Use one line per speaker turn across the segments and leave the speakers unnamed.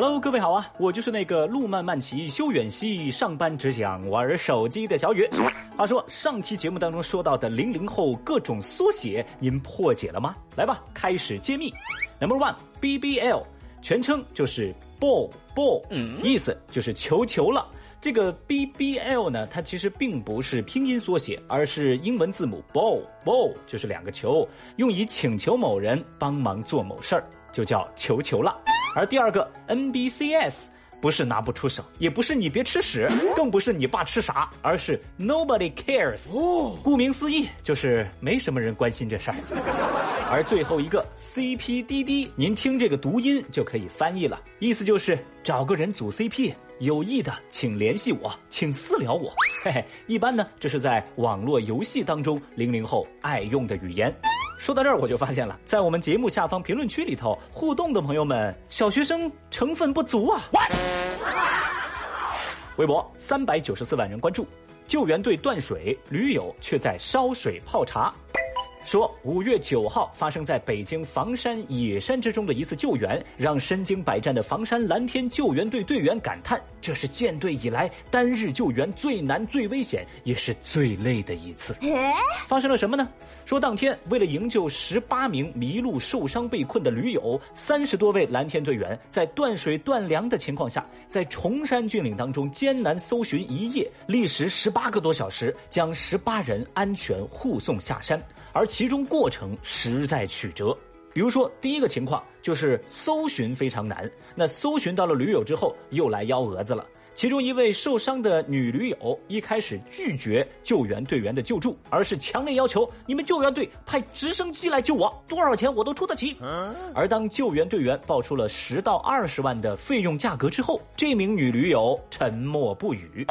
Hello，各位好啊，我就是那个路漫漫其修远兮，上班只想玩手机的小雨。话说上期节目当中说到的零零后各种缩写，您破解了吗？来吧，开始揭秘。Number one，BBL，全称就是 ball ball，意思就是球球了。这个 BBL 呢，它其实并不是拼音缩写，而是英文字母 ball ball，就是两个球，用以请求某人帮忙做某事儿，就叫球球了。而第二个 NBCS 不是拿不出手，也不是你别吃屎，更不是你爸吃啥，而是 Nobody cares。顾名思义，就是没什么人关心这事儿。而最后一个 CPDD，您听这个读音就可以翻译了，意思就是找个人组 CP。有意的，请联系我，请私聊我。嘿嘿，一般呢，这是在网络游戏当中零零后爱用的语言。说到这儿，我就发现了，在我们节目下方评论区里头互动的朋友们，小学生成分不足啊。微博三百九十四万人关注，救援队断水，驴友却在烧水泡茶。说五月九号发生在北京房山野山之中的一次救援，让身经百战的房山蓝天救援队队员感叹：这是建队以来单日救援最难、最危险，也是最累的一次。发生了什么呢？说当天为了营救十八名迷路、受伤、被困的驴友，三十多位蓝天队员在断水断粮的情况下，在崇山峻岭当中艰难搜寻一夜，历时十八个多小时，将十八人安全护送下山，而其中过程实在曲折，比如说第一个情况就是搜寻非常难，那搜寻到了驴友之后又来幺蛾子了。其中一位受伤的女驴友一开始拒绝救援队员的救助，而是强烈要求你们救援队派直升机来救我，多少钱我都出得起。而当救援队员报出了十到二十万的费用价格之后，这名女驴友沉默不语。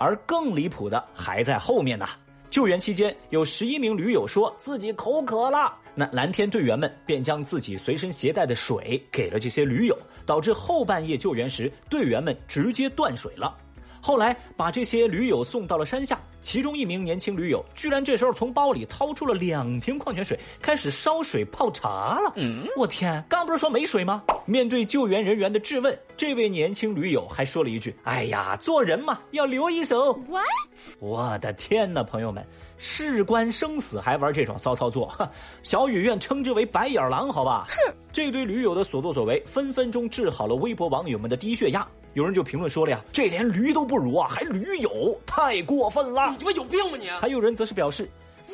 而更离谱的还在后面呢。救援期间，有十一名驴友说自己口渴了，那蓝天队员们便将自己随身携带的水给了这些驴友，导致后半夜救援时，队员们直接断水了。后来把这些驴友送到了山下，其中一名年轻驴友居然这时候从包里掏出了两瓶矿泉水，开始烧水泡茶了。嗯，我天，刚不是说没水吗？面对救援人员的质问，这位年轻驴友还说了一句：“哎呀，做人嘛，要留一手。”
What？
我的天哪，朋友们，事关生死还玩这种骚操作，小雨愿称之为白眼狼，好吧？哼，这对驴友的所作所为，分分钟治好了微博网友们的低血压。有人就评论说了呀，这连驴都不如啊，还驴友，太过分了！
你他妈有病吧你！
还有人则是表示，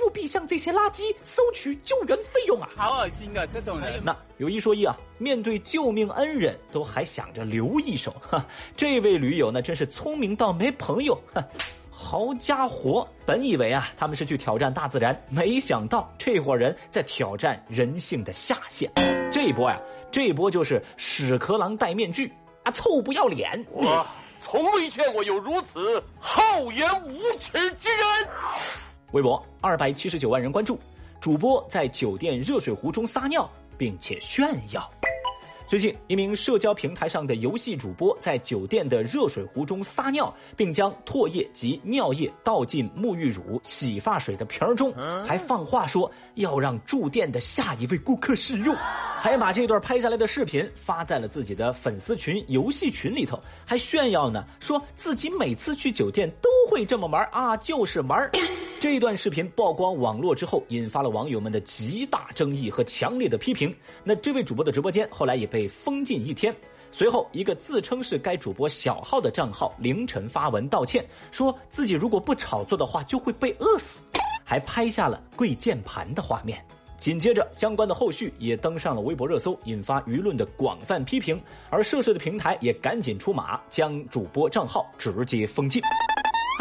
务必向这些垃圾收取救援费用啊！
好恶心啊，这种人。
那有一说一啊，面对救命恩人，都还想着留一手，哈，这位驴友呢，真是聪明到没朋友，哈。好家伙，本以为啊他们是去挑战大自然，没想到这伙人在挑战人性的下限。这一波呀，这一波就是屎壳郎戴面具。啊！臭不要脸！
我从未见过有如此厚颜无耻之人。
微博二百七十九万人关注，主播在酒店热水壶中撒尿，并且炫耀。最近，一名社交平台上的游戏主播在酒店的热水壶中撒尿，并将唾液及尿液倒进沐浴乳、洗发水的瓶中，还放话说要让住店的下一位顾客试用，还把这段拍下来的视频发在了自己的粉丝群游戏群里头，还炫耀呢，说自己每次去酒店都会这么玩啊，就是玩。这一段视频曝光网络之后，引发了网友们的极大争议和强烈的批评。那这位主播的直播间后来也被封禁一天。随后，一个自称是该主播小号的账号凌晨发文道歉，说自己如果不炒作的话就会被饿死，还拍下了跪键盘的画面。紧接着，相关的后续也登上了微博热搜，引发舆论的广泛批评。而涉事的平台也赶紧出马，将主播账号直接封禁。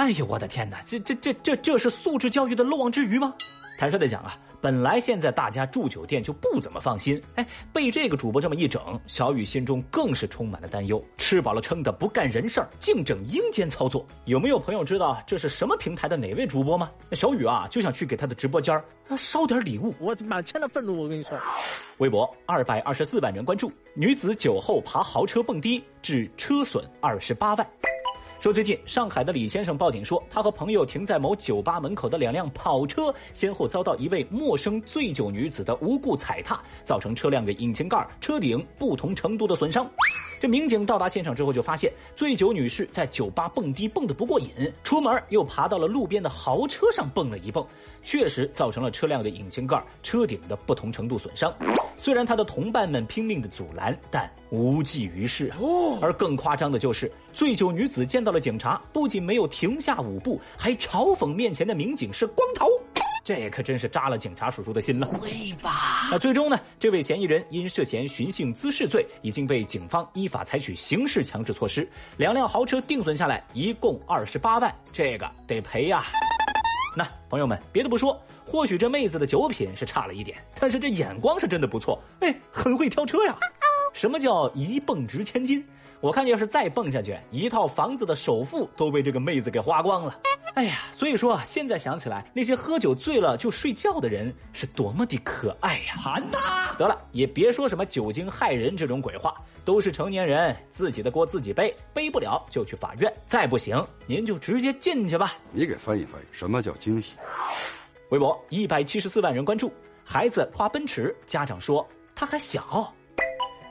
哎呦，我的天哪！这这这这这是素质教育的漏网之鱼吗？坦率的讲啊，本来现在大家住酒店就不怎么放心，哎，被这个主播这么一整，小雨心中更是充满了担忧。吃饱了撑的不干人事儿，净整阴间操作。有没有朋友知道这是什么平台的哪位主播吗？小雨啊，就想去给他的直播间儿烧点礼物。
我满腔的愤怒，我跟你说。
微博二百二十四万人关注，女子酒后爬豪车蹦迪，致车损二十八万。说最近上海的李先生报警说，他和朋友停在某酒吧门口的两辆跑车，先后遭到一位陌生醉酒女子的无故踩踏，造成车辆的引擎盖、车顶不同程度的损伤。这民警到达现场之后，就发现醉酒女士在酒吧蹦迪蹦得不过瘾，出门又爬到了路边的豪车上蹦了一蹦，确实造成了车辆的引擎盖、车顶的不同程度损伤。虽然他的同伴们拼命的阻拦，但无济于事。而更夸张的就是，醉酒女子见到了警察，不仅没有停下舞步，还嘲讽面前的民警是光头。这可真是扎了警察叔叔的心了。
会吧？
那最终呢？这位嫌疑人因涉嫌寻衅滋事罪，已经被警方依法采取刑事强制措施。两辆豪车定损下来，一共二十八万，这个得赔呀。那朋友们，别的不说，或许这妹子的酒品是差了一点，但是这眼光是真的不错，哎，很会挑车呀。什么叫一蹦值千金？我看要是再蹦下去，一套房子的首付都被这个妹子给花光了。哎呀，所以说啊，现在想起来，那些喝酒醉了就睡觉的人是多么的可爱呀！
喊他！
得了，也别说什么酒精害人这种鬼话，都是成年人，自己的锅自己背，背不了就去法院，再不行您就直接进去吧。
你给翻译翻译，什么叫惊喜？
微博一百七十四万人关注，孩子花奔驰，家长说他还小。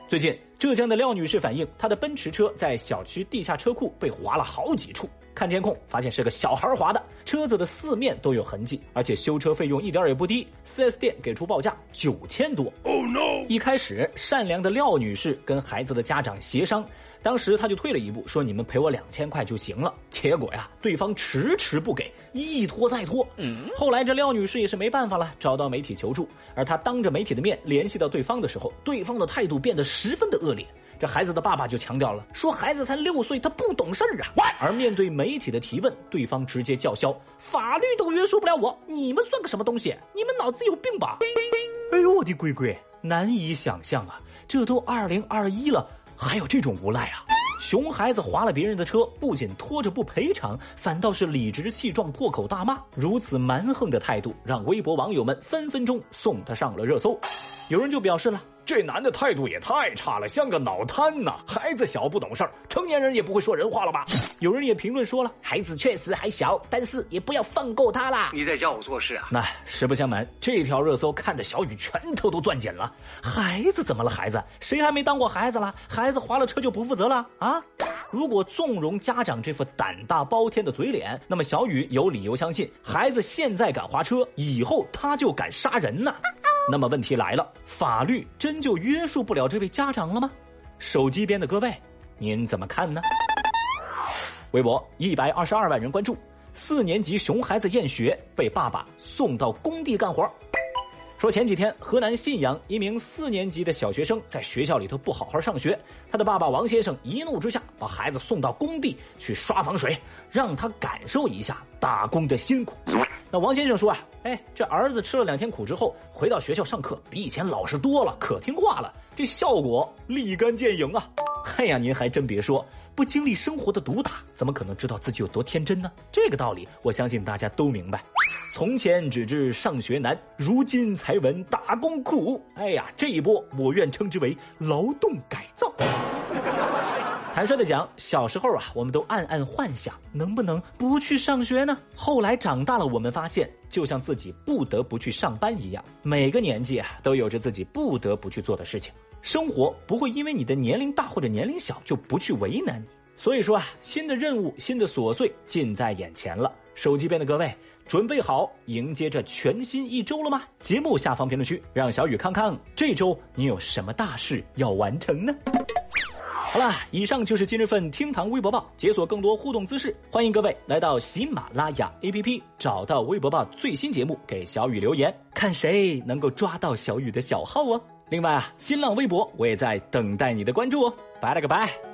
最近，浙江的廖女士反映，她的奔驰车在小区地下车库被划了好几处。看监控，发现是个小孩划的，车子的四面都有痕迹，而且修车费用一点也不低，4S 店给出报价九千多。Oh no！一开始，善良的廖女士跟孩子的家长协商，当时她就退了一步，说你们赔我两千块就行了。结果呀，对方迟迟不给，一拖再拖。嗯，后来这廖女士也是没办法了，找到媒体求助，而她当着媒体的面联系到对方的时候，对方的态度变得十分的恶劣。这孩子的爸爸就强调了，说孩子才六岁，他不懂事儿啊。而面对媒体的提问，对方直接叫嚣：“法律都约束不了我，你们算个什么东西？你们脑子有病吧？”哎呦我的乖乖，难以想象啊！这都二零二一了，还有这种无赖啊！熊孩子划了别人的车，不仅拖着不赔偿，反倒是理直气壮破口大骂。如此蛮横的态度，让微博网友们分分钟送他上了热搜。有人就表示了。这男的态度也太差了，像个脑瘫呐！孩子小不懂事儿，成年人也不会说人话了吧？有人也评论说了，孩子确实还小，但是也不要放过他啦。
你在教我做事啊？
那实不相瞒，这条热搜看得小雨拳头都攥紧了。孩子怎么了？孩子谁还没当过孩子了？孩子划了车就不负责了啊？如果纵容家长这副胆大包天的嘴脸，那么小雨有理由相信，孩子现在敢划车，以后他就敢杀人呢。那么问题来了，法律真就约束不了这位家长了吗？手机边的各位，您怎么看呢？微博一百二十二万人关注，四年级熊孩子厌学被爸爸送到工地干活。说前几天河南信阳一名四年级的小学生在学校里头不好好上学，他的爸爸王先生一怒之下把孩子送到工地去刷防水，让他感受一下打工的辛苦。那王先生说啊，哎，这儿子吃了两天苦之后，回到学校上课比以前老实多了，可听话了，这效果立竿见影啊！哎呀，您还真别说，不经历生活的毒打，怎么可能知道自己有多天真呢？这个道理，我相信大家都明白。从前只知上学难，如今才闻打工苦。哎呀，这一波我愿称之为劳动改造。坦率的讲，小时候啊，我们都暗暗幻想能不能不去上学呢？后来长大了，我们发现，就像自己不得不去上班一样，每个年纪啊，都有着自己不得不去做的事情。生活不会因为你的年龄大或者年龄小就不去为难你。所以说啊，新的任务、新的琐碎近在眼前了。手机边的各位，准备好迎接这全新一周了吗？节目下方评论区，让小雨看看这周你有什么大事要完成呢？好啦，以上就是今日份厅堂微博报。解锁更多互动姿势，欢迎各位来到喜马拉雅 APP，找到微博报最新节目，给小雨留言，看谁能够抓到小雨的小号哦。另外啊，新浪微博我也在等待你的关注哦。拜了个拜。